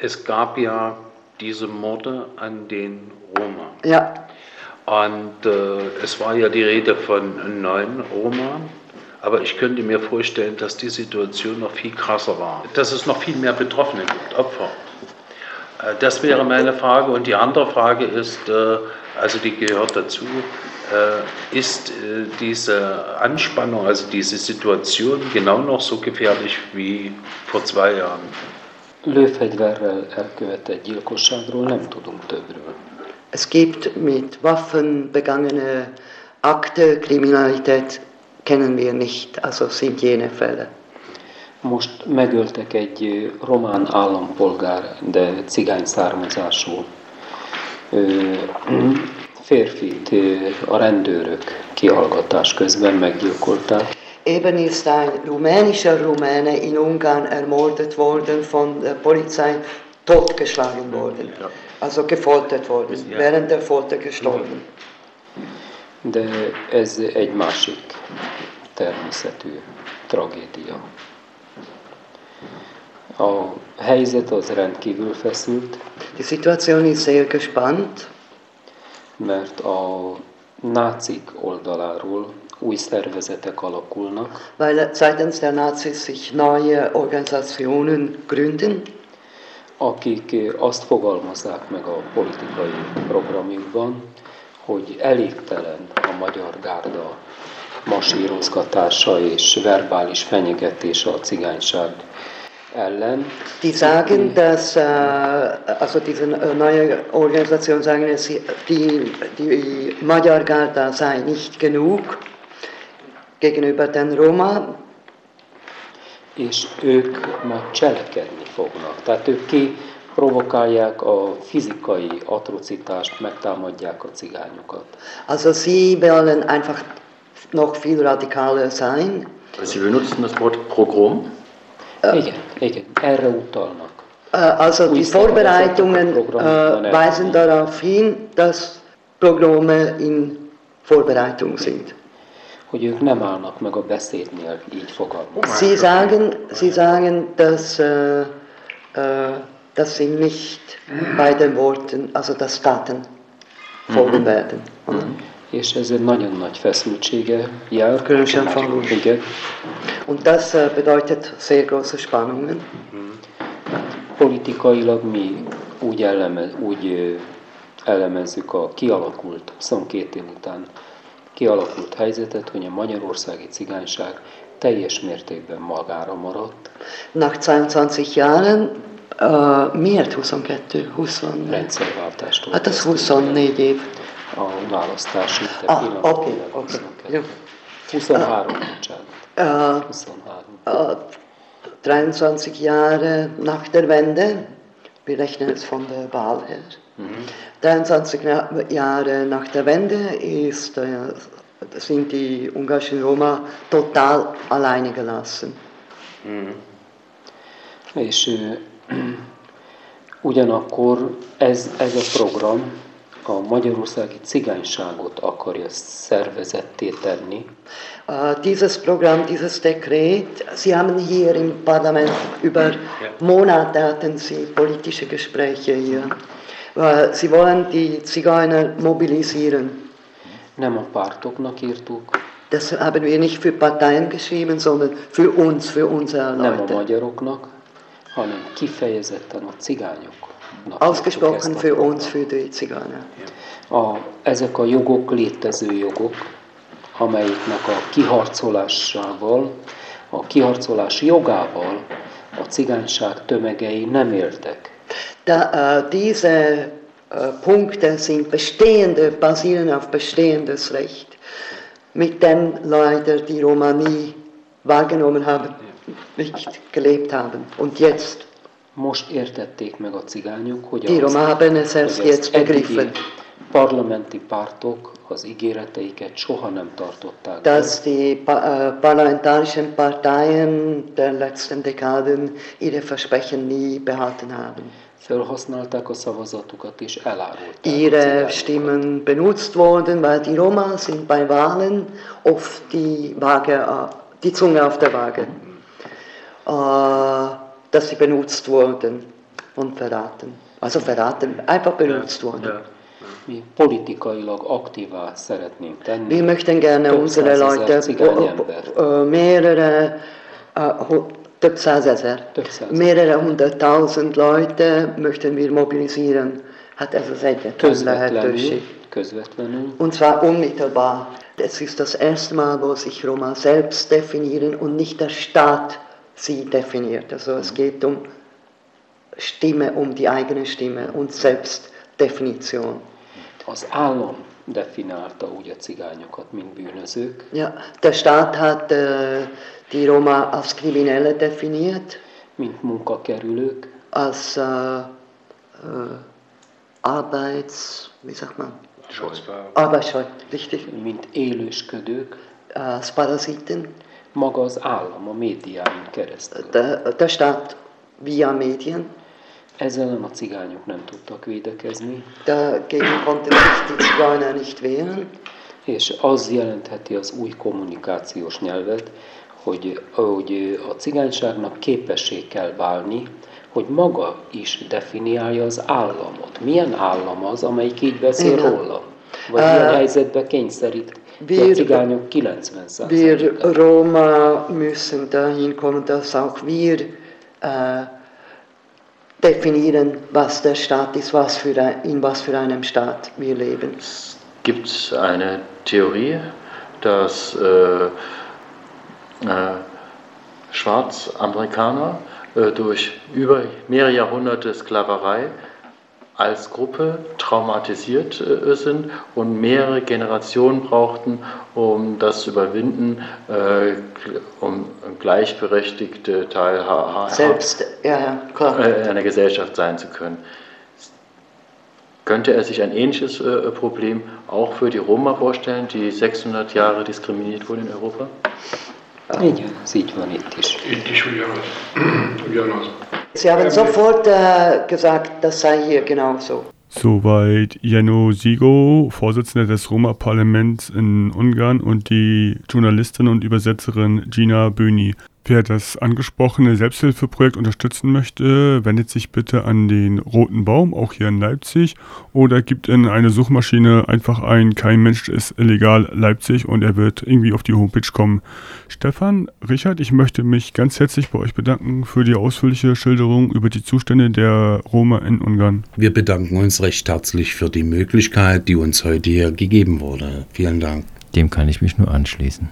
Es gab ja diese Morde an den Roma. Ja. Und äh, es war ja die Rede von neun Roma. Aber ich könnte mir vorstellen, dass die Situation noch viel krasser war. Dass es noch viel mehr Betroffene gibt, Opfer. Äh, das wäre meine Frage. Und die andere Frage ist, äh, also die gehört dazu, äh, ist diese Anspannung, also diese Situation genau noch so gefährlich wie vor zwei Jahren? Lőfegyverrel elkövetett gyilkosságról nem tudunk többről. Es gibt mit Waffen begangene Akte, Kriminalität kennen wir nicht, also sind jene Fälle. Most megöltek egy román állampolgár, de cigány származású férfit a rendőrök kihallgatás közben meggyilkolták. Eben ist ein rumänischer Rumäne in Ungarn ermordet worden, von der Polizei totgeschlagen worden, also gefoltert worden, während der Folter gestorben. De ez egy másik természetű tragédia. A helyzet az rendkívül feszült. Die Situation ist sehr gespannt. Mert a nácik oldaláról új szervezetek alakulnak. Weil seitens der Nazis sich neue Organisationen gründen. Akik azt fogalmazzák meg a politikai programjukban, hogy elégtelen a magyar gárda masírozgatása és verbális fenyegetése a cigányság ellen. Die sagen, dass, äh, also diese neue Organisation sagen, die, die Magyar Garda sei nicht genug gegenüber den Roma. És ők ma cselekedni fognak. Tehát ők ki provokálják a fizikai atrocitást, megtámadják a cigányokat. Also sie wollen einfach noch viel radikaler sein. Sie benutzen das Wort Pogrom? Igen, igen, erre utalnak. Also die Vorbereitungen äh, weisen darauf hin, dass Pogrome in Vorbereitung sind. Hogy ők nem állnak meg a beszédnél, így fogalmaznak. Sie sagen, Sie sagen dass, äh, äh, dass Sie nicht bei den Worten, also dass Taten folgen werden. Mhm. És ez egy nagyon nagy feszültsége jár. Különösen Falun. Igen. Und das äh, bedeutet sehr große Spannungen. Politikailag mi úgy, eleme, úgy elemezzük a kialakult, 22 év után kialakult helyzetet, hogy a magyarországi cigányság teljes mértékben magára maradt. Nach 22 Jahren, uh, miért 22? 20? Rendszerváltástól. Hát az 24 év. A választási ah, oké, oké. 23, bocsánat. Uh, 23. Uh, 23 Jahre nach der Wende, wir rechnen es von der Wahl her, mhm. 23 Jahre nach der Wende ist, äh, sind die ungarischen Roma total alleine gelassen. Mhm. És ugyanakkor ez, ez a program a magyarországi cigányságot akarja szervezetté tenni. Uh, dieses Programm, dieses Dekret, Sie haben hier im Parlament über Monate hatten Sie politische Gespräche hier. Uh, Sie wollen die Zigeuner mobilisieren. Nem a pártoknak írtuk. Das haben wir nicht für Parteien geschrieben, sondern für uns, für unsere Leute. Nem a magyaroknak, hanem kifejezetten a cigányok. Ausgesprochen für uns, für die Zigeuner. A, ezek a jogok létező jogok, amelyiknek a kiharcolásával, a kiharcolás jogával a cigányság tömegei nem éltek. Da, uh, diese uh, Punkte sind bestehende, basieren auf bestehendes Recht, mit dem leider die Roma nie wahrgenommen haben, nicht gelebt haben. Und jetzt most értették meg a cigányok, hogy, es erst jetzt begriffen. parlamenti pártok az ígéreteiket soha nem tartották. Dass die pa parlamentarischen Parteien der letzten Dekaden ihre Versprechen nie behalten haben. Felhasználták a szavazatukat és elárulták. Ihre Stimmen benutzt wurden, weil die Roma sind bei Wahlen oft die, Waage, die Zunge auf der Waage. Uh, dass sie benutzt wurden. und verraten. Also verraten, einfach benutzt. Ja. Mi politikailag aktívá szeretnénk tenni. Wir möchten gerne unsere Leute, mehrere, több százezer, mehrere hunderttausend Leute möchten wir mobilisieren. Hát ez az egyetlen lehetőség. Közvetlenül. Und zwar unmittelbar. Es ist das erste Mal, wo sich Roma selbst definieren und nicht der Staat sie definiert. Also es geht um Stimme, um die eigene Stimme und Selbstdefinition. Az állam definálta úgy a cigányokat, mint bűnözők. Ja, der Staat hat uh, die Roma als Kriminelle definiert. Mint munkakerülők. Als uh, uh, Arbeits... wie sagt man? Arbeitsscheu, richtig. Mint élősködők. Als Parasiten. Maga az állam a médiáin keresztül. Der, der Staat via Medien. Ezzel a cigányok nem tudtak védekezni. Dagegen konnten sich die Zigeuner nicht wehren. És az jelentheti az új kommunikációs nyelvet, hogy, hogy a cigányságnak képessé kell válni, hogy maga is definiálja az államot. Milyen állam az, amelyik így beszél Igen. róla? Vagy uh, ilyen helyzetbe kényszerít wir, a cigányok 90%-át? Wir Roma müssen dahin kommen, dass auch wir uh, definieren, was der Staat ist, was für ein, in was für einem Staat wir leben. Es gibt eine Theorie, dass äh, äh, Schwarzamerikaner äh, durch über mehrere Jahrhunderte Sklaverei als Gruppe traumatisiert äh, sind und mehrere Generationen brauchten, um das zu überwinden, äh, um gleichberechtigte Teilhaber Selbst, ja. Äh, einer Gesellschaft sein zu können. Könnte er sich ein ähnliches äh, Problem auch für die Roma vorstellen, die 600 Jahre diskriminiert wurden in Europa? Itt is. Itt is ugyanaz. ugyanaz. Sie haben sofort äh, gesagt, das sei hier genauso. Soweit Jano Sigo, Vorsitzender des Roma-Parlaments in Ungarn und die Journalistin und Übersetzerin Gina Böni. Wer das angesprochene Selbsthilfeprojekt unterstützen möchte, wendet sich bitte an den Roten Baum, auch hier in Leipzig, oder gibt in eine Suchmaschine einfach ein Kein Mensch ist illegal Leipzig und er wird irgendwie auf die Homepage kommen. Stefan, Richard, ich möchte mich ganz herzlich bei euch bedanken für die ausführliche Schilderung über die Zustände der Roma in Ungarn. Wir bedanken uns recht herzlich für die Möglichkeit, die uns heute hier gegeben wurde. Vielen Dank. Dem kann ich mich nur anschließen.